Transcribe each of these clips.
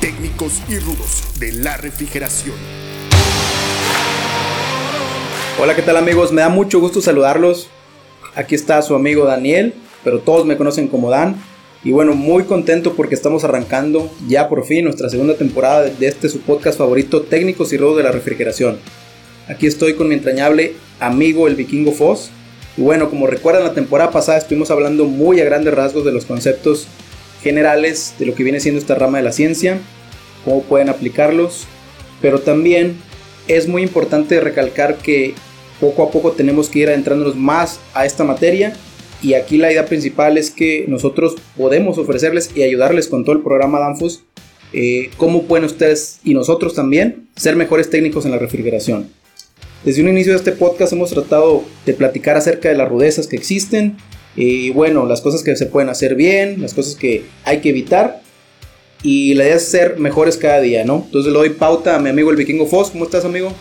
Técnicos y rudos de la refrigeración. Hola, ¿qué tal amigos? Me da mucho gusto saludarlos. Aquí está su amigo Daniel, pero todos me conocen como Dan. Y bueno, muy contento porque estamos arrancando ya por fin nuestra segunda temporada de este su podcast favorito, Técnicos y Rudos de la Refrigeración. Aquí estoy con mi entrañable amigo el vikingo Foss. Y bueno, como recuerdan la temporada pasada estuvimos hablando muy a grandes rasgos de los conceptos generales de lo que viene siendo esta rama de la ciencia, cómo pueden aplicarlos, pero también es muy importante recalcar que poco a poco tenemos que ir adentrándonos más a esta materia y aquí la idea principal es que nosotros podemos ofrecerles y ayudarles con todo el programa Danfos eh, cómo pueden ustedes y nosotros también ser mejores técnicos en la refrigeración. Desde un inicio de este podcast hemos tratado de platicar acerca de las rudezas que existen y bueno, las cosas que se pueden hacer bien, las cosas que hay que evitar y la idea es ser mejores cada día, ¿no? Entonces le doy pauta a mi amigo el vikingo Foss. ¿Cómo estás, amigo?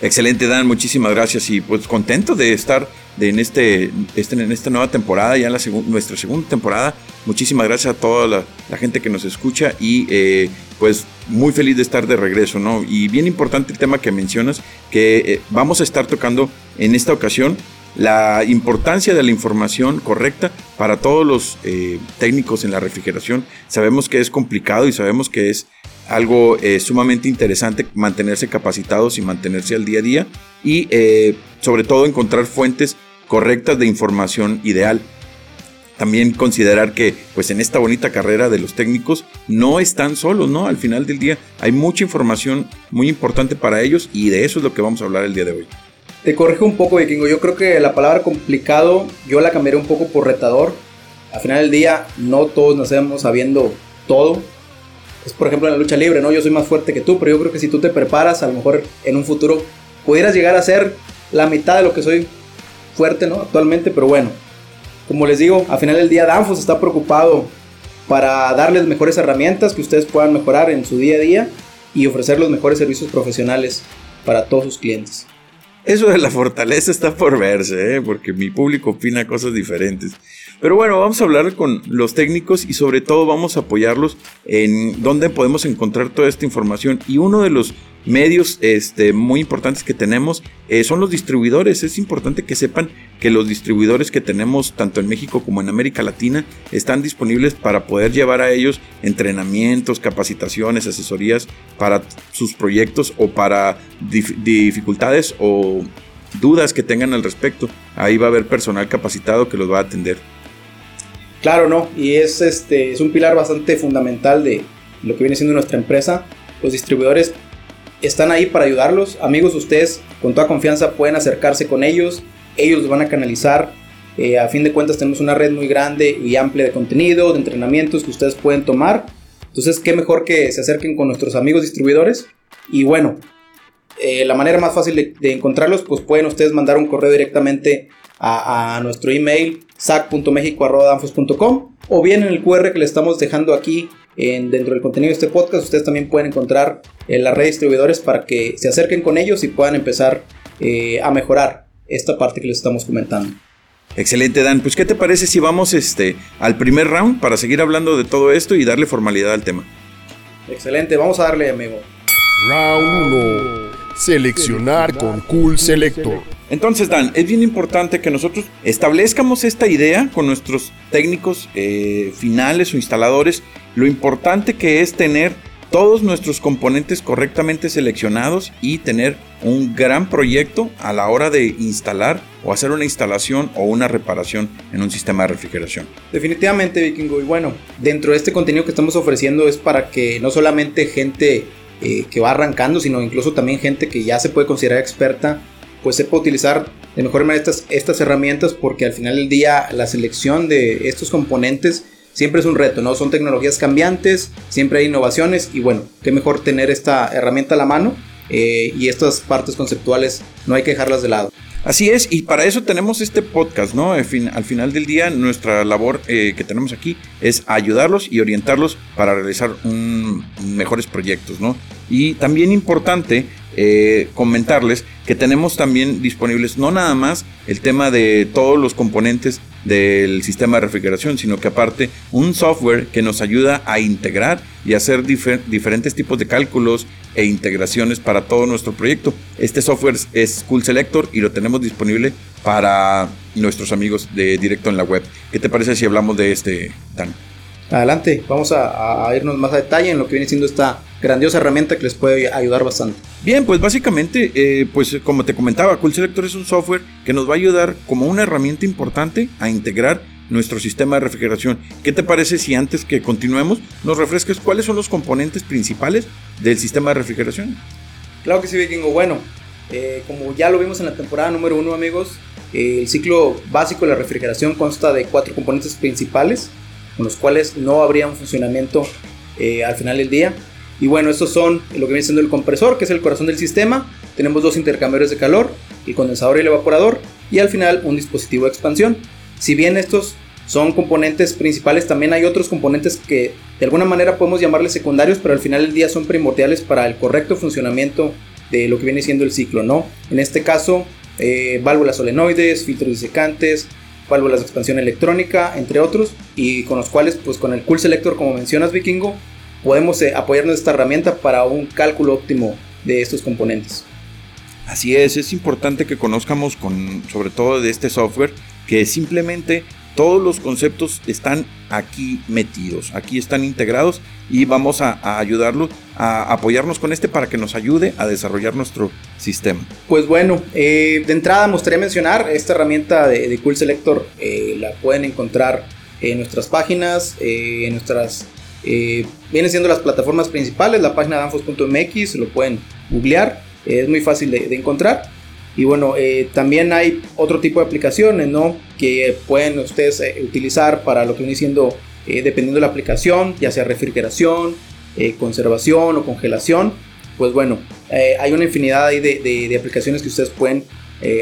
Excelente, Dan, muchísimas gracias y pues contento de estar en, este, este, en esta nueva temporada, ya en la nuestra segunda temporada. Muchísimas gracias a toda la, gente que nos escucha y eh, pues muy feliz de estar de regreso, ¿no? Y bien importante el tema que mencionas, que eh, vamos a estar tocando en esta ocasión la importancia de la información correcta para todos los eh, técnicos en la refrigeración. Sabemos que es complicado y sabemos que es algo eh, sumamente interesante mantenerse capacitados y mantenerse al día a día y eh, sobre todo encontrar fuentes correctas de información ideal. También considerar que pues en esta bonita carrera de los técnicos no están solos, ¿no? Al final del día hay mucha información muy importante para ellos y de eso es lo que vamos a hablar el día de hoy. Te corrijo un poco, Vikingo. Yo creo que la palabra complicado yo la cambiaré un poco por retador. Al final del día no todos nacemos sabiendo todo por ejemplo en la lucha libre, ¿no? Yo soy más fuerte que tú, pero yo creo que si tú te preparas, a lo mejor en un futuro pudieras llegar a ser la mitad de lo que soy fuerte, ¿no? Actualmente, pero bueno, como les digo, al final del día Danfos está preocupado para darles mejores herramientas que ustedes puedan mejorar en su día a día y ofrecer los mejores servicios profesionales para todos sus clientes. Eso de la fortaleza está por verse, ¿eh? porque mi público opina cosas diferentes. Pero bueno, vamos a hablar con los técnicos y sobre todo vamos a apoyarlos en dónde podemos encontrar toda esta información. Y uno de los medios este, muy importantes que tenemos eh, son los distribuidores. Es importante que sepan que los distribuidores que tenemos tanto en México como en América Latina están disponibles para poder llevar a ellos entrenamientos, capacitaciones, asesorías para sus proyectos o para dificultades o dudas que tengan al respecto. Ahí va a haber personal capacitado que los va a atender. Claro, no, y es, este, es un pilar bastante fundamental de lo que viene siendo nuestra empresa. Los distribuidores están ahí para ayudarlos. Amigos, ustedes con toda confianza pueden acercarse con ellos. Ellos los van a canalizar. Eh, a fin de cuentas tenemos una red muy grande y amplia de contenido, de entrenamientos que ustedes pueden tomar. Entonces, qué mejor que se acerquen con nuestros amigos distribuidores. Y bueno, eh, la manera más fácil de, encontrarlos, pues pueden ustedes mandar un correo directamente a, a nuestro email sac.mexico.com o bien en el QR que le estamos dejando aquí en, dentro del contenido de este podcast. Ustedes también pueden encontrar en la red de distribuidores para que se acerquen con ellos y puedan empezar eh, a mejorar esta parte que les estamos comentando. Excelente, Dan. Pues, ¿qué te parece si vamos este, al primer round para seguir hablando de todo esto y darle formalidad al tema? Excelente, vamos a darle, amigo. Round 1. Seleccionar con Cool Selector. Entonces, Dan, es bien importante que nosotros establezcamos esta idea con nuestros técnicos eh, finales o instaladores, lo importante que es tener todos nuestros componentes correctamente seleccionados y tener un gran proyecto a la hora de instalar o hacer una instalación o una reparación en un sistema de refrigeración. Definitivamente, Vikingo. Y bueno, dentro de este contenido que estamos ofreciendo es para que no solamente gente eh, que va arrancando, sino incluso también gente que ya se puede considerar experta pues sepa utilizar de mejor manera estas, estas herramientas porque al final del día la selección de estos componentes siempre es un reto, ¿no? Son tecnologías cambiantes, siempre hay innovaciones y bueno, qué mejor tener esta herramienta a la mano eh, y estas partes conceptuales no hay que dejarlas de lado. Así es, y para eso tenemos este podcast, ¿no? Al, final del día, nuestra labor eh, que tenemos aquí es ayudarlos y orientarlos para realizar mejores proyectos, ¿no? Y también importante eh, comentarles que tenemos también disponibles no nada más el tema de todos los componentes del sistema de refrigeración, sino que aparte un software que nos ayuda a integrar y hacer diferentes tipos de cálculos e integraciones para todo nuestro proyecto. Este software es Cool Selector y lo tenemos disponible para nuestros amigos de directo en la web. ¿Qué te parece si hablamos de este, Dan? Adelante, vamos a, irnos más a detalle en lo que viene siendo esta grandiosa herramienta que les puede ayudar bastante. Bien, pues básicamente, eh, pues como te comentaba, Cool Selector es un software que nos va a ayudar como una herramienta importante a integrar nuestro sistema de refrigeración. ¿Qué te parece si antes que continuemos nos refresques cuáles son los componentes principales del sistema de refrigeración? Claro que sí, Vikingo. Bueno, eh, como ya lo vimos en la temporada número uno, amigos, eh, el ciclo básico de la refrigeración consta de cuatro componentes principales con los cuales no habría un funcionamiento eh, al final del día. Y bueno, estos son lo que viene siendo el compresor, que es el corazón del sistema. Tenemos dos intercambiadores de calor, el condensador y el evaporador. Y al final un dispositivo de expansión. Si bien estos son componentes principales, también hay otros componentes que de alguna manera podemos llamarles secundarios, pero al final del día son primordiales para el correcto funcionamiento de lo que viene siendo el ciclo, ¿no? En este caso, eh, válvulas solenoides, filtros disecantes, válvulas de expansión electrónica, entre otros, y con los cuales, pues con el Cool Selector, como mencionas, Vikingo, podemos eh, apoyarnos esta herramienta para un cálculo óptimo de estos componentes. Así es, es importante que conozcamos con, sobre todo de este software, que simplemente todos los conceptos están aquí metidos, aquí están integrados y vamos a, ayudarlos, a apoyarnos con este para que nos ayude a desarrollar nuestro sistema. Pues bueno, eh, de entrada me gustaría mencionar esta herramienta de, Cool Selector, eh, la pueden encontrar en nuestras páginas, eh, en nuestras, vienen siendo las plataformas principales, la página de anfos.mx, lo pueden googlear, es muy fácil de encontrar. Y bueno, eh, también hay otro tipo de aplicaciones, ¿no? Que pueden ustedes eh, utilizar para lo que viene siendo, eh, dependiendo de la aplicación, ya sea refrigeración, conservación o congelación. Pues bueno, hay una infinidad de, de, aplicaciones que ustedes pueden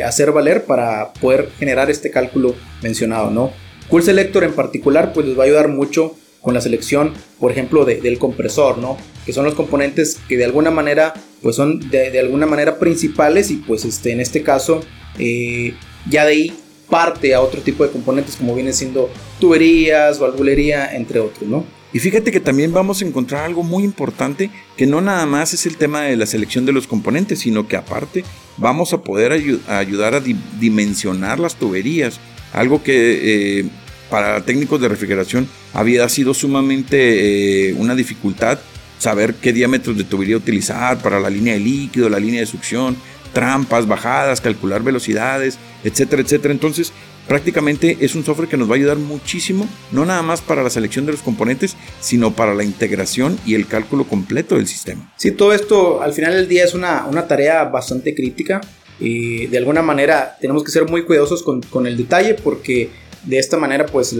hacer valer para poder generar este cálculo mencionado, ¿no? Cool Selector en particular, pues les va a ayudar mucho con la selección, por ejemplo, del compresor, ¿no? Que son los componentes que de alguna manera, pues son de, alguna manera principales y pues este, en este caso, eh, ya de ahí parte a otro tipo de componentes como viene siendo tuberías, valvulería, entre otros, ¿no? Y fíjate que también vamos a encontrar algo muy importante, que no nada más es el tema de la selección de los componentes, sino que aparte vamos a poder ayudar a dimensionar las tuberías, algo que eh, para técnicos de refrigeración había sido sumamente eh, una dificultad saber qué diámetros de tubería utilizar para la línea de líquido, la línea de succión, trampas, bajadas, calcular velocidades, etcétera, etcétera. Entonces, prácticamente es un software que nos va a ayudar muchísimo, no nada más para la selección de los componentes, sino para la integración y el cálculo completo del sistema. Sí, todo esto al final del día es una, una tarea bastante crítica y de alguna manera tenemos que ser muy cuidadosos con, con el detalle porque de esta manera pues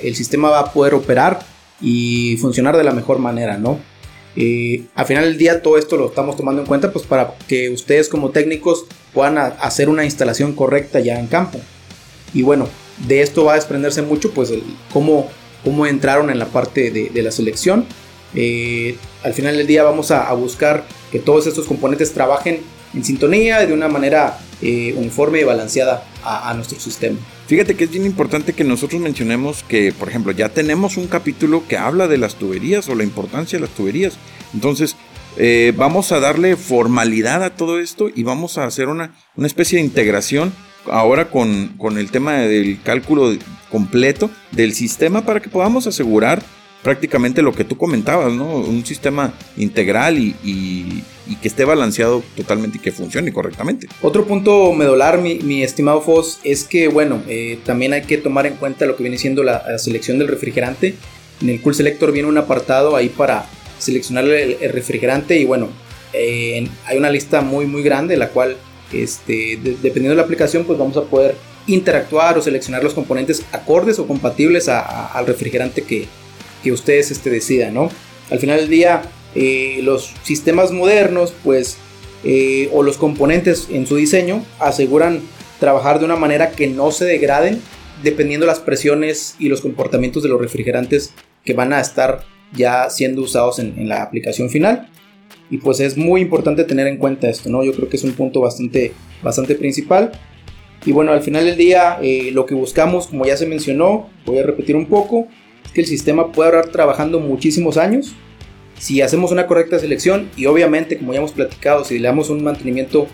el sistema va a poder operar y funcionar de la mejor manera, ¿no? Y al final del día todo esto lo estamos tomando en cuenta pues para que ustedes como técnicos puedan hacer una instalación correcta ya en campo. Y bueno, de esto va a desprenderse mucho pues el, cómo, cómo entraron en la parte de, la selección. Eh, al final del día vamos a, buscar que todos estos componentes trabajen en sintonía de una manera eh, uniforme y balanceada a nuestro sistema. Fíjate que es bien importante que nosotros mencionemos que, por ejemplo, ya tenemos un capítulo que habla de las tuberías o la importancia de las tuberías. Entonces, eh, vamos a darle formalidad a todo esto y vamos a hacer una, una especie de integración ahora con, con el tema del cálculo completo del sistema para que podamos asegurar prácticamente lo que tú comentabas, ¿no? Un sistema integral y, que esté balanceado totalmente y que funcione correctamente. Otro punto medular, mi, mi estimado Foss, es que, bueno, eh, también hay que tomar en cuenta lo que viene siendo la, selección del refrigerante. En el Cool Selector viene un apartado ahí para seleccionar el, refrigerante y, bueno, eh, hay una lista muy, muy grande, la cual, este, dependiendo de la aplicación, pues vamos a poder interactuar o seleccionar los componentes acordes o compatibles al refrigerante que, que ustedes este, decidan, ¿no? Al final del día, eh, los sistemas modernos, pues, eh, o los componentes en su diseño, aseguran trabajar de una manera que no se degraden dependiendo las presiones y los comportamientos de los refrigerantes que van a estar ya siendo usados en, la aplicación final. Y pues es muy importante tener en cuenta esto, ¿no? Yo creo que es un punto bastante, bastante principal. Y bueno, al final del día eh, lo que buscamos, como ya se mencionó, voy a repetir un poco, que el sistema pueda durar trabajando muchísimos años. Si hacemos una correcta selección y obviamente, como ya hemos platicado, si le damos un mantenimiento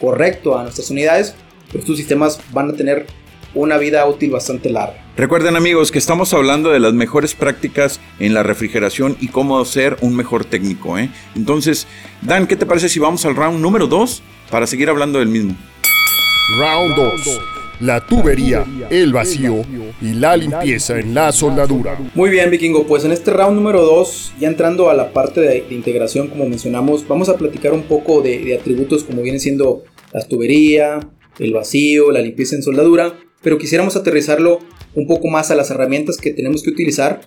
correcto a nuestras unidades, pues estos sistemas van a tener una vida útil bastante larga. Recuerden amigos que estamos hablando de las mejores prácticas en la refrigeración y cómo ser un mejor técnico. ¿eh? Entonces, Dan, ¿qué te parece si vamos al round número 2 para seguir hablando del mismo? Round 2. La tubería, el vacío y la limpieza en la soldadura. Muy bien, vikingo. Pues en este round número 2, ya entrando a la parte de, integración, como mencionamos, vamos a platicar un poco de, de atributos como vienen siendo la tubería, el vacío, la limpieza en soldadura pero quisiéramos aterrizarlo un poco más a las herramientas que tenemos que utilizar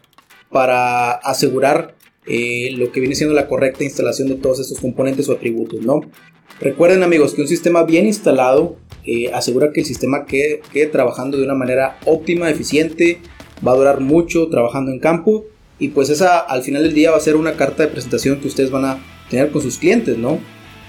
para asegurar eh, lo que viene siendo la correcta instalación de todos estos componentes o atributos, ¿no? Recuerden amigos que un sistema bien instalado asegura que el sistema quede, quede, trabajando de una manera óptima, eficiente, va a durar mucho trabajando en campo y pues esa al final del día va a ser una carta de presentación que ustedes van a tener con sus clientes, ¿no?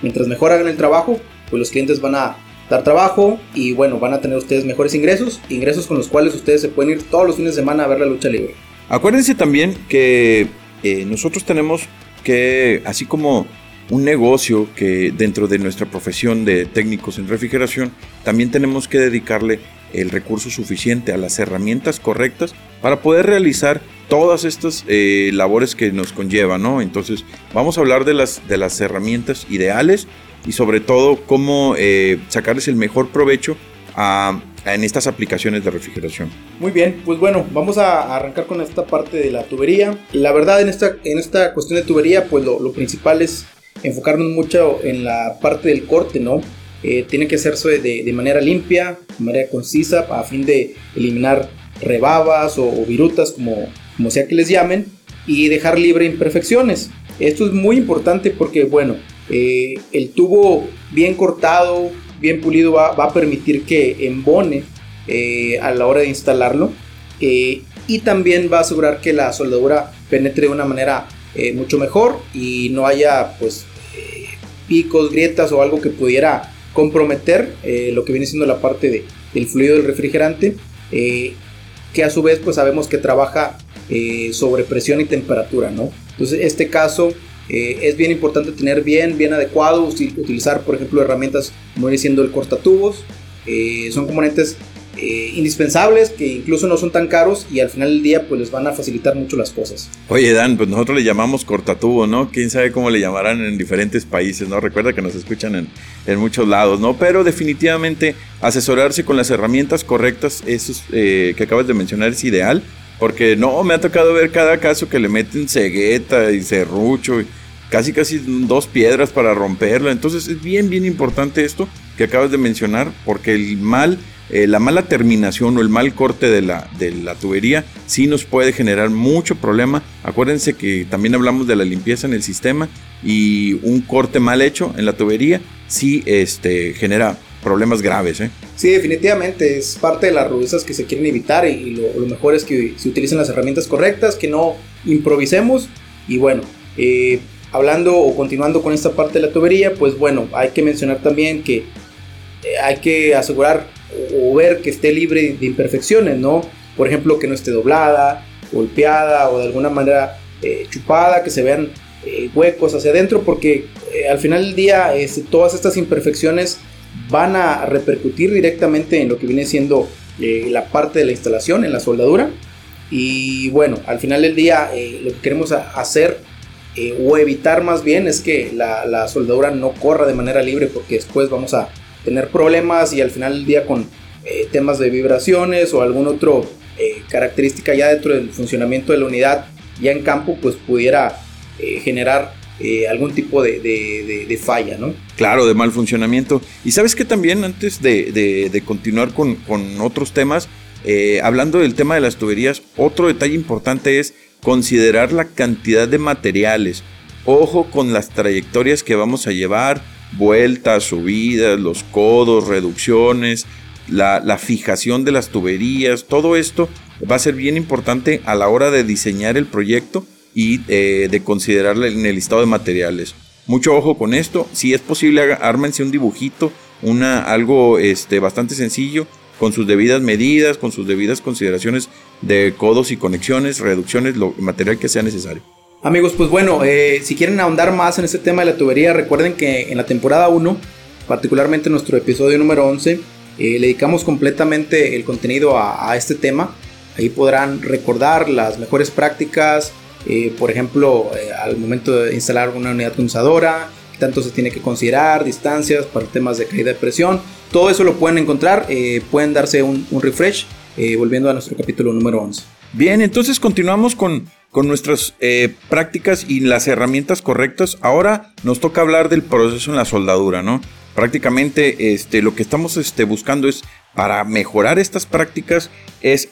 Mientras mejor hagan el trabajo, pues los clientes van a dar trabajo y bueno, van a tener ustedes mejores ingresos, ingresos con los cuales ustedes se pueden ir todos los fines de semana a ver la lucha libre. Acuérdense también que eh, nosotros tenemos que, así como un negocio que dentro de nuestra profesión de técnicos en refrigeración, también tenemos que dedicarle el recurso suficiente a las herramientas correctas para poder realizar todas estas eh, labores que nos conllevan, ¿no? Entonces, vamos a hablar de las, de las herramientas ideales y sobre todo cómo eh, sacarles el mejor provecho a, en estas aplicaciones de refrigeración. Muy bien, pues bueno, vamos a arrancar con esta parte de la tubería. La verdad en esta, en esta cuestión de tubería, pues lo principal es enfocarnos mucho en la parte del corte, ¿no? Eh, tiene que hacerse de, de, manera limpia, de manera concisa, a fin de eliminar rebabas o, o virutas, como, como sea que les llamen, y dejar libre imperfecciones. Esto es muy importante porque, bueno, eh, el tubo bien cortado, bien pulido va, a permitir que embone eh, a la hora de instalarlo eh, y también va a asegurar que la soldadura penetre de una manera mucho mejor y no haya pues picos, grietas o algo que pudiera comprometer lo que viene siendo la parte de, del fluido del refrigerante que a su vez pues sabemos que trabaja sobre presión y temperatura, ¿no? Entonces este caso eh, es bien importante tener bien, bien adecuado, utilizar por ejemplo herramientas como viene siendo el cortatubos, eh, son componentes eh, indispensables que incluso no son tan caros y al final del día pues les van a facilitar mucho las cosas. Oye Dan, pues nosotros le llamamos cortatubo, ¿no? Quién sabe cómo le llamarán en diferentes países, ¿no? Recuerda que nos escuchan en, en muchos lados, ¿no? Pero definitivamente asesorarse con las herramientas correctas, eso que acabas de mencionar es ideal. Porque no, me ha tocado ver cada caso que le meten cegueta y serrucho. Y, casi casi dos piedras para romperlo. Entonces es bien, bien importante esto que acabas de mencionar, porque el mal, eh, la mala terminación o el mal corte de la, de la tubería sí nos puede generar mucho problema. Acuérdense que también hablamos de la limpieza en el sistema y un corte mal hecho en la tubería sí este, genera problemas graves. ¿eh? Sí, definitivamente es parte de las rudezas que se quieren evitar y lo, mejor es que se utilicen las herramientas correctas, que no improvisemos y bueno. Eh, hablando o continuando con esta parte de la tubería, pues bueno, hay que mencionar también que hay que asegurar o ver que esté libre de imperfecciones, ¿no? Por ejemplo, que no esté doblada, golpeada o de alguna manera eh, chupada, que se vean eh, huecos hacia adentro, porque al final del día este, todas estas imperfecciones van a repercutir directamente en lo que viene siendo la parte de la instalación, en la soldadura. Y bueno, al final del día lo que queremos hacer eh, o evitar más bien es que la, soldadura no corra de manera libre porque después vamos a tener problemas y al final del día con eh, temas de vibraciones o algún otro eh, característica ya dentro del funcionamiento de la unidad ya en campo pues pudiera generar algún tipo de, falla, ¿no? Claro, de mal funcionamiento. Y sabes que también antes de, continuar con, con, otros temas, hablando del tema de las tuberías, otro detalle importante es considerar la cantidad de materiales. Ojo con las trayectorias que vamos a llevar, vueltas, subidas, los codos, reducciones, la, fijación de las tuberías, todo esto va a ser bien importante a la hora de diseñar el proyecto y eh, de considerarle en el listado de materiales. Mucho ojo con esto, si es posible ármense un dibujito una, algo este, bastante sencillo, con sus debidas medidas, con sus debidas consideraciones de codos y conexiones, reducciones, lo material que sea necesario. Amigos, pues bueno, eh, si quieren ahondar más en este tema de la tubería, recuerden que en la temporada 1, particularmente en nuestro episodio número 11, eh, le dedicamos completamente el contenido a, este tema. Ahí podrán recordar las mejores prácticas, eh, por ejemplo, al momento de instalar una unidad condensadora, tanto se tiene que considerar, distancias para temas de caída de presión. Todo eso lo pueden encontrar, pueden darse un, un refresh volviendo a nuestro capítulo número 11. Bien, entonces continuamos con, con nuestras eh, prácticas y las herramientas correctas. Ahora nos toca hablar del proceso en la soldadura, ¿no? Prácticamente este, lo que estamos este, buscando es, para mejorar estas prácticas, es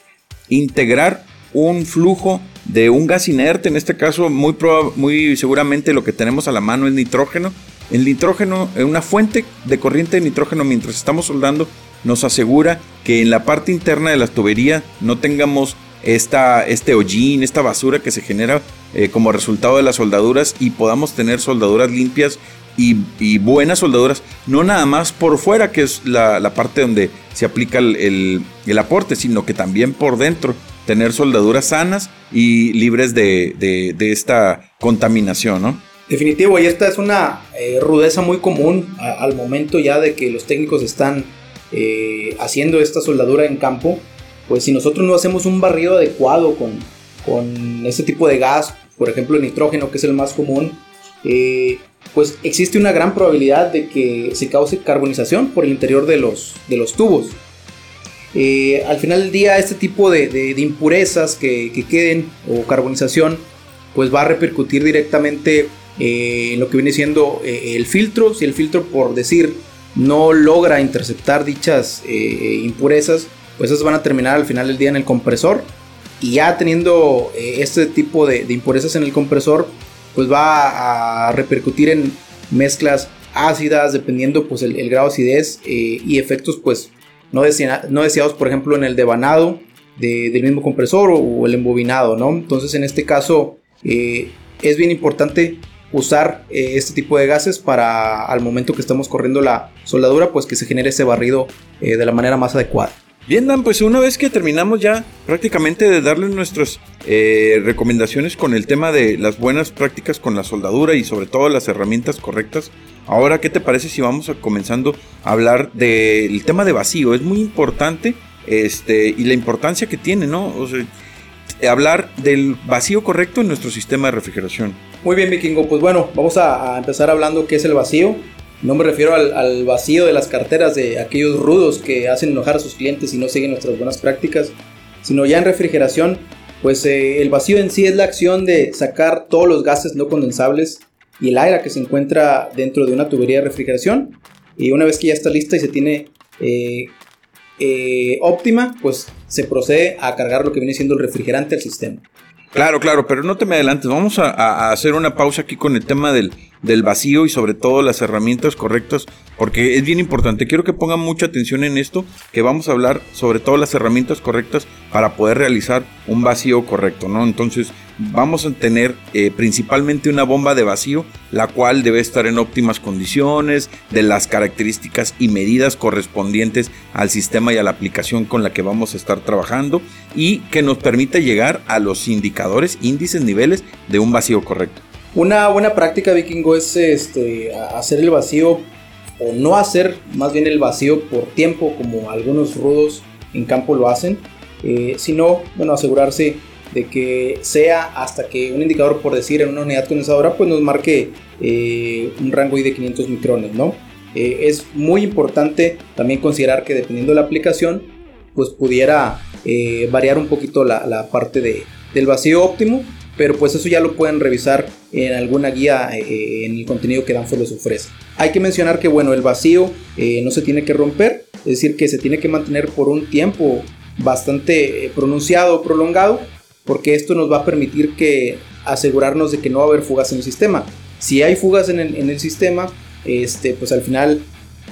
integrar un flujo de un gas inerte, en este caso muy, muy seguramente lo que tenemos a la mano es nitrógeno. El nitrógeno, una fuente de corriente de nitrógeno mientras estamos soldando, nos asegura que en la parte interna de la tubería no tengamos esta, este hollín, esta basura que se genera eh, como resultado de las soldaduras y podamos tener soldaduras limpias y, buenas soldaduras, no nada más por fuera, que es la, parte donde se aplica el, aporte, sino que también por dentro, tener soldaduras sanas y libres de, esta contaminación, ¿no? Definitivo, y esta es una eh, rudeza muy común al momento ya de que los técnicos están eh, haciendo esta soldadura en campo pues si nosotros no hacemos un barrido adecuado con, con este tipo de gas, por ejemplo el nitrógeno, que es el más común, eh, pues existe una gran probabilidad de que se cause carbonización por el interior de los, de los tubos. Eh, al final del día, este tipo de, impurezas que, queden o carbonización, pues va a repercutir directamente eh, en lo que viene siendo el filtro. Si el filtro, por decir, no logra interceptar dichas impurezas, pues esas van a terminar al final del día en el compresor. Y ya teniendo eh, este tipo de, impurezas en el compresor, pues va a repercutir en mezclas ácidas, dependiendo pues el, grado de acidez eh, y efectos pues no, no, deseados, por ejemplo, en el devanado del mismo compresor o, el embobinado, ¿no? Entonces en este caso eh, es bien importante usar este tipo de gases para al momento que estamos corriendo la soldadura, pues que se genere ese barrido de la manera más adecuada. Bien, Dan, pues una vez que terminamos ya prácticamente de darles nuestras eh, recomendaciones con el tema de las buenas prácticas con la soldadura y sobre todo las herramientas correctas, ahora, ¿qué te parece si vamos comenzando a hablar del tema de vacío? Es muy importante este, y la importancia que tiene, ¿no? Sea, hablar del vacío correcto en nuestro sistema de refrigeración. Muy bien, Vikingo. Pues bueno, vamos a, a empezar hablando qué es el vacío. No me refiero al, vacío de las carteras de aquellos rudos que hacen enojar a sus clientes y no siguen nuestras buenas prácticas, sino ya en refrigeración, pues eh, el vacío en sí es la acción de sacar todos los gases no condensables y el aire que se encuentra dentro de una tubería de refrigeración. Y una vez que ya está lista y se tiene eh, eh, óptima, pues se procede a cargar lo que viene siendo el refrigerante al sistema. Claro, claro, pero no te me adelantes. Vamos a, hacer una pausa aquí con el tema del, del, vacío y sobre todo las herramientas correctas, porque es bien importante. Quiero que pongan mucha atención en esto, que vamos a hablar sobre todo las herramientas correctas para poder realizar un vacío correcto, ¿no? Entonces, vamos a tener eh, principalmente una bomba de vacío, la cual debe estar en óptimas condiciones, de las características y medidas correspondientes al sistema y a la aplicación con la que vamos a estar trabajando y que nos permita llegar a los indicadores, índices, niveles de un vacío correcto. Una buena práctica vikingo es este, hacer el vacío o no hacer más bien el vacío por tiempo como algunos rudos en campo lo hacen, eh, sino bueno, asegurarse de que sea hasta que un indicador, por decir, en una unidad condensadora, pues nos marque eh, un rango de 500 micrones, ¿no? Eh, es muy importante también considerar que dependiendo de la aplicación, pues pudiera eh, variar un poquito la, parte de, del vacío óptimo, pero pues eso ya lo pueden revisar en alguna guía en el contenido que Danfoss les ofrece. Hay que mencionar que bueno, el vacío no se tiene que romper, es decir, que se tiene que mantener por un tiempo bastante pronunciado, prolongado, porque esto nos va a permitir que asegurarnos de que no va a haber fugas en el sistema. Si hay fugas en el, sistema, este, pues al final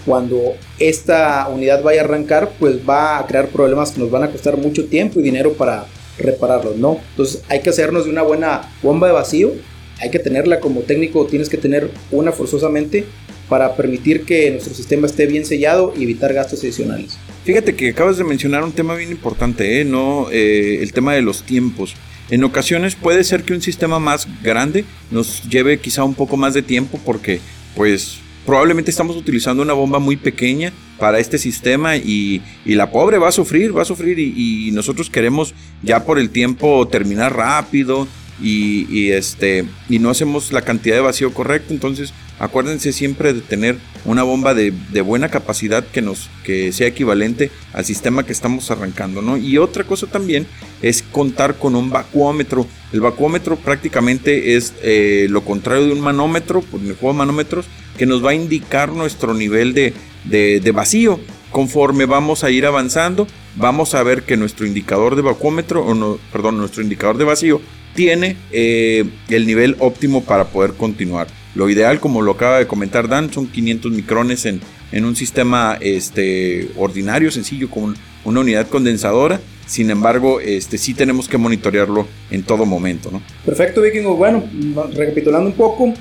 cuando esta unidad vaya a arrancar, pues va a crear problemas que nos van a costar mucho tiempo y dinero para repararlos, ¿no? Entonces hay que hacernos de una buena bomba de vacío, hay que tenerla como técnico, tienes que tener una forzosamente para permitir que nuestro sistema esté bien sellado y evitar gastos adicionales. Fíjate que acabas de mencionar un tema bien importante, ¿eh? No, eh, el tema de los tiempos. En ocasiones puede ser que un sistema más grande nos lleve quizá un poco más de tiempo porque pues probablemente estamos utilizando una bomba muy pequeña para este sistema y, la pobre va a sufrir, va a sufrir y, nosotros queremos ya por el tiempo terminar rápido y, este y no hacemos la cantidad de vacío correcto. Entonces acuérdense siempre de tener una bomba de, buena capacidad que nos que sea equivalente al sistema que estamos arrancando no y otra cosa también es contar con un vacuómetro. El vacuómetro prácticamente es eh, lo contrario de un manómetro por el juego de manómetros que nos va a indicar nuestro nivel de, de vacío. Conforme vamos a ir avanzando vamos a ver que nuestro indicador de vacuómetro o no, perdón nuestro indicador de vacío tiene eh, el nivel óptimo para poder continuar. Lo ideal, como lo acaba de comentar Dan, son 500 micrones en, en un sistema este, ordinario, sencillo, con una unidad condensadora. Sin embargo, este, sí tenemos que monitorearlo en todo momento. ¿no? Perfecto, Vikingo. Bueno, recapitulando un poco,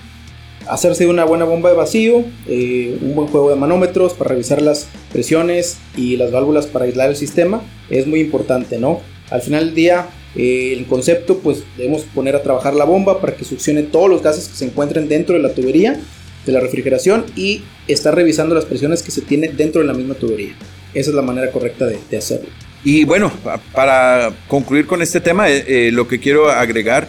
hacerse una buena bomba de vacío, eh, un buen juego de manómetros para revisar las presiones y las válvulas para aislar el sistema es muy importante, ¿no? Al final del día, eh, el concepto, pues debemos poner a trabajar la bomba para que succione todos los gases que se encuentren dentro de la tubería de la refrigeración y estar revisando las presiones que se tienen dentro de la misma tubería. Esa es la manera correcta de, hacerlo. Y bueno, para concluir con este tema, eh, eh, lo que quiero agregar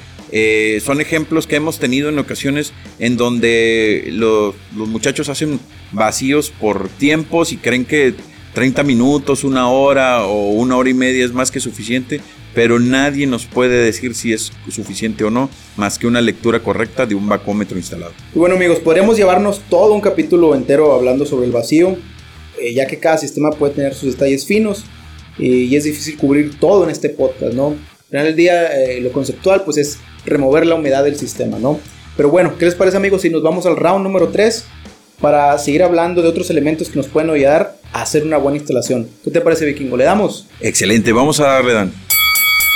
son ejemplos que hemos tenido en ocasiones en donde los muchachos hacen vacíos por tiempos y creen que 30 minutos, una hora o una hora y media es más que suficiente pero nadie nos puede decir si es suficiente o no, más que una lectura correcta de un vacómetro instalado. Y bueno amigos, podríamos llevarnos todo un capítulo entero hablando sobre el vacío, eh, ya que cada sistema puede tener sus detalles finos eh, y es difícil cubrir todo en este podcast, ¿no? Al final del día, eh, lo conceptual pues es remover la humedad del sistema, ¿no? Pero bueno, ¿qué les parece amigos si nos vamos al round número 3 para seguir hablando de otros elementos que nos pueden ayudar a hacer una buena instalación? ¿Qué te parece Vikingo? ¿Le damos? Excelente, vamos a darle Dan.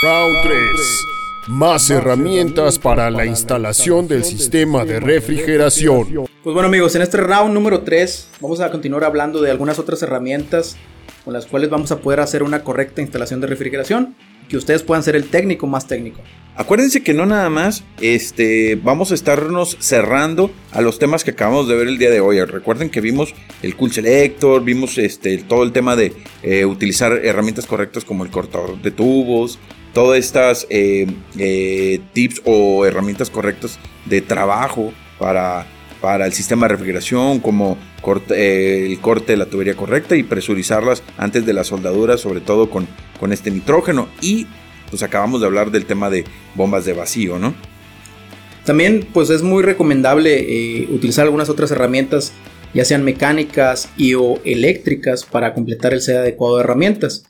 Round 3. Más herramientas para la instalación del sistema de refrigeración. Pues bueno amigos, en este round número 3 vamos a continuar hablando de algunas otras herramientas con las cuales vamos a poder hacer una correcta instalación de refrigeración que ustedes puedan ser el técnico más técnico. Acuérdense que no nada más este, vamos a estarnos cerrando a los temas que acabamos de ver el día de hoy. Recuerden que vimos el Cool Selector, vimos este, todo el tema de eh, utilizar herramientas correctas como el cortador de tubos, todas estas eh, eh, tips o herramientas correctas de trabajo para, para el sistema de refrigeración, como eh, el corte de la tubería correcta y presurizarlas antes de la soldadura, sobre todo con, con este nitrógeno. Y pues acabamos de hablar del tema de bombas de vacío, ¿no? También pues es muy recomendable utilizar algunas otras herramientas, ya sean mecánicas y o eléctricas, para completar el set adecuado de herramientas.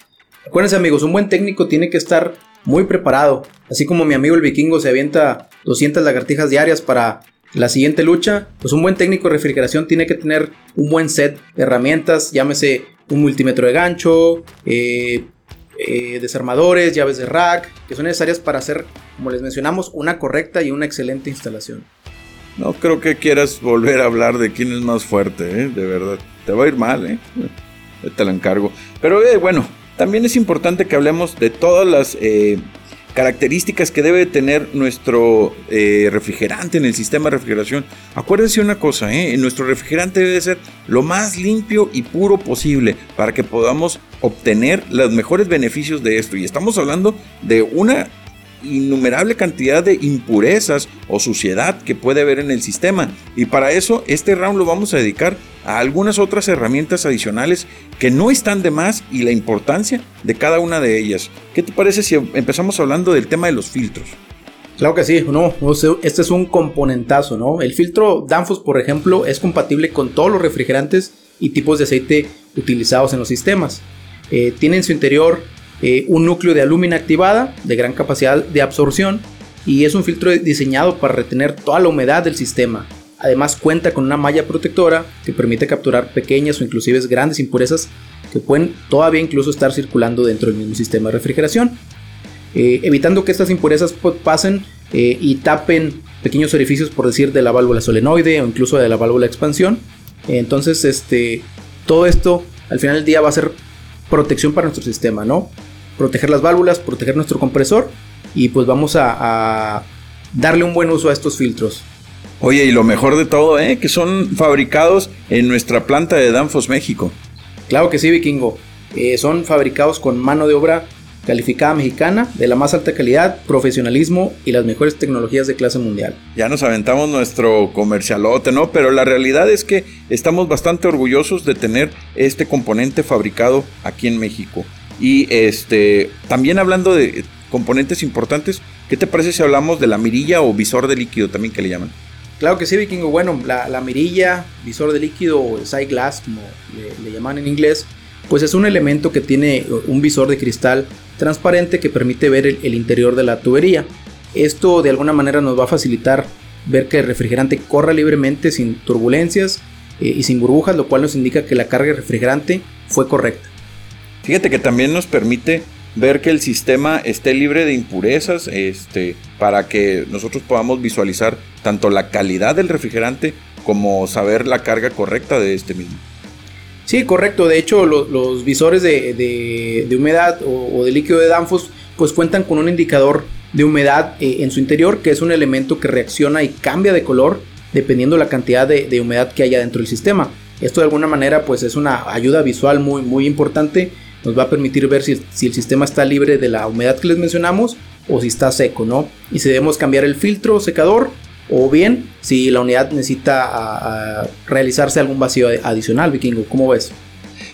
Acuérdense amigos, un buen técnico tiene que estar muy preparado. Así como mi amigo el vikingo se avienta 200 lagartijas diarias para la siguiente lucha, pues un buen técnico de refrigeración tiene que tener un buen set de herramientas, llámese un multímetro de gancho, eh, eh, desarmadores, llaves de rack, que son necesarias para hacer, como les mencionamos, una correcta y una excelente instalación. No creo que quieras volver a hablar de quién es más fuerte, ¿eh? de verdad. Te va a ir mal, ¿eh? Te lo encargo. Pero bueno, también es importante que hablemos de todas las eh, características que debe tener nuestro eh, refrigerante en el sistema de refrigeración. Acuérdense una cosa, ¿eh? nuestro refrigerante debe ser lo más limpio y puro posible para que podamos obtener los mejores beneficios de esto. Y estamos hablando de una innumerable cantidad de impurezas o suciedad que puede haber en el sistema. Y para eso este round lo vamos a dedicar a algunas otras herramientas adicionales que no están de más y la importancia de cada una de ellas. ¿Qué te parece si empezamos hablando del tema de los filtros? Claro que sí, no, este es un componentazo, ¿no? El filtro Danfoss, por ejemplo, es compatible con todos los refrigerantes y tipos de aceite utilizados en los sistemas. Eh, tiene en su interior eh, un núcleo de alúmina activada de gran capacidad de absorción y es un filtro diseñado para retener toda la humedad del sistema. Además cuenta con una malla protectora que permite capturar pequeñas o inclusive grandes impurezas que pueden todavía incluso estar circulando dentro del mismo sistema de refrigeración, eh, evitando que estas impurezas pasen eh, y tapen pequeños orificios por decir de la válvula solenoide o incluso de la válvula expansión Entonces, este, todo esto al final del día va a ser protección para nuestro sistema, ¿no? Proteger las válvulas, proteger nuestro compresor y pues vamos a darle un buen uso a estos filtros. Oye, y lo mejor de todo, ¿eh? Que son fabricados en nuestra planta de Danfos México. Claro que sí, vikingo. Eh, son fabricados con mano de obra calificada mexicana, de la más alta calidad, profesionalismo y las mejores tecnologías de clase mundial. Ya nos aventamos nuestro comercialote, ¿no? Pero la realidad es que estamos bastante orgullosos de tener este componente fabricado aquí en México. Y este, también hablando de componentes importantes, ¿qué te parece si hablamos de la mirilla o visor de líquido también que le llaman? Claro que sí, vikingo. Bueno, la, mirilla, visor de líquido o side glass, como le, llaman en inglés, pues es un elemento que tiene un visor de cristal transparente que permite ver el, interior de la tubería. Esto de alguna manera nos va a facilitar ver que el refrigerante corra libremente sin turbulencias eh, y sin burbujas, lo cual nos indica que la carga de refrigerante fue correcta. Fíjate que también nos permite ver que el sistema esté libre de impurezas, este, para que nosotros podamos visualizar tanto la calidad del refrigerante como saber la carga correcta de este mismo. Sí, correcto. De hecho, los visores de, humedad o, de líquido de Danfoss pues cuentan con un indicador de humedad eh, en su interior, que es un elemento que reacciona y cambia de color dependiendo la cantidad de, humedad que haya dentro del sistema. Esto de alguna manera pues es una ayuda visual muy, muy importante. Nos va a permitir ver si, si el sistema está libre de la humedad que les mencionamos o si está seco, ¿no? Y si debemos cambiar el filtro secador o bien si la unidad necesita realizarse algún vacío adicional, vikingo. ¿Cómo ves?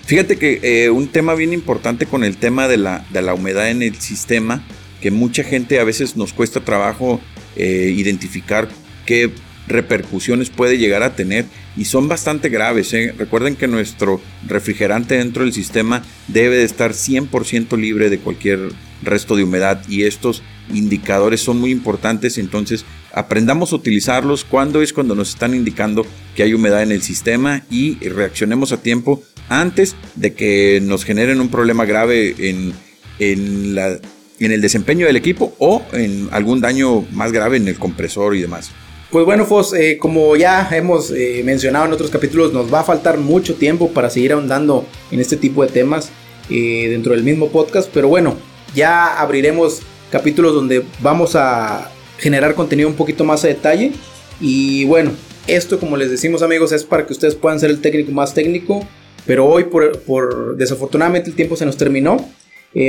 Fíjate que eh, un tema bien importante con el tema de la, de la, humedad en el sistema, que mucha gente a veces nos cuesta trabajo eh, identificar qué repercusiones puede llegar a tener y son bastante graves. ¿eh? Recuerden que nuestro refrigerante dentro del sistema debe de estar 100% libre de cualquier resto de humedad y estos indicadores son muy importantes, entonces aprendamos a utilizarlos cuando es cuando nos están indicando que hay humedad en el sistema y reaccionemos a tiempo antes de que nos generen un problema grave en, en, el desempeño del equipo o en algún daño más grave en el compresor y demás. Pues bueno, Fos, eh, como ya hemos eh, mencionado en otros capítulos, nos va a faltar mucho tiempo para seguir ahondando en este tipo de temas eh, dentro del mismo podcast, pero bueno, ya abriremos capítulos donde vamos a generar contenido un poquito más a detalle. Y bueno, esto como les decimos amigos es para que ustedes puedan ser el técnico más técnico. Pero hoy por, desafortunadamente el tiempo se nos terminó.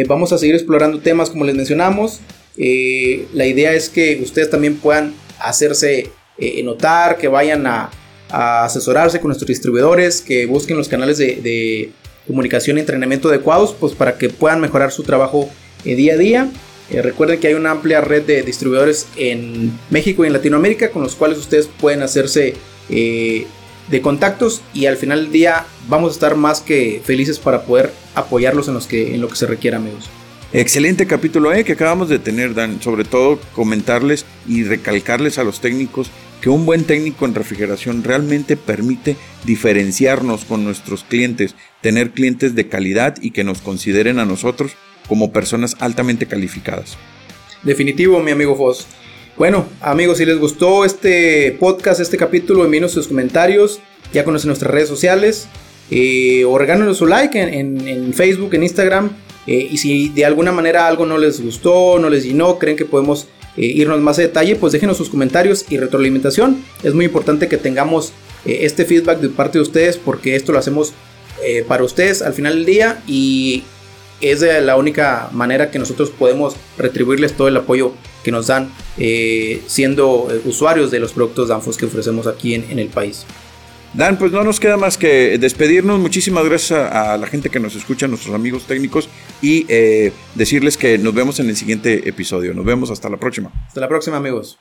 Vamos a seguir explorando temas como les mencionamos. La idea es que ustedes también puedan hacerse eh, notar, que vayan a, asesorarse con nuestros distribuidores, que busquen los canales de, comunicación y entrenamiento adecuados, pues para que puedan mejorar su trabajo día a día. Eh, recuerden que hay una amplia red de distribuidores en México y en Latinoamérica con los cuales ustedes pueden hacerse eh, de contactos y al final del día vamos a estar más que felices para poder apoyarlos en, los que, en lo que se requiera amigos. Excelente capítulo eh, que acabamos de tener, Dan. Sobre todo comentarles y recalcarles a los técnicos que un buen técnico en refrigeración realmente permite diferenciarnos con nuestros clientes, tener clientes de calidad y que nos consideren a nosotros como personas altamente calificadas. Definitivo, mi amigo Foss. Bueno, amigos, si les gustó este podcast, este capítulo, envíenos sus comentarios. Ya conocen nuestras redes sociales. Eh, o regálenos su like en, Facebook, en Instagram. Eh, y si de alguna manera algo no les gustó, no les llenó, creen que podemos eh, irnos más a detalle, pues déjenos sus comentarios y retroalimentación. Es muy importante que tengamos este feedback de parte de ustedes porque esto lo hacemos para ustedes al final del día y es la única manera que nosotros podemos retribuirles todo el apoyo que nos dan eh, siendo eh, usuarios de los productos Danfoss que ofrecemos aquí en, el país. Dan, pues no nos queda más que despedirnos. Muchísimas gracias a, la gente que nos escucha, a nuestros amigos técnicos, y eh, decirles que nos vemos en el siguiente episodio. Nos vemos hasta la próxima. Hasta la próxima, amigos.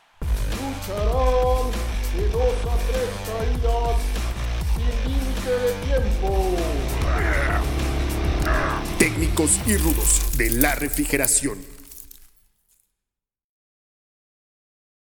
y rudos de la refrigeración.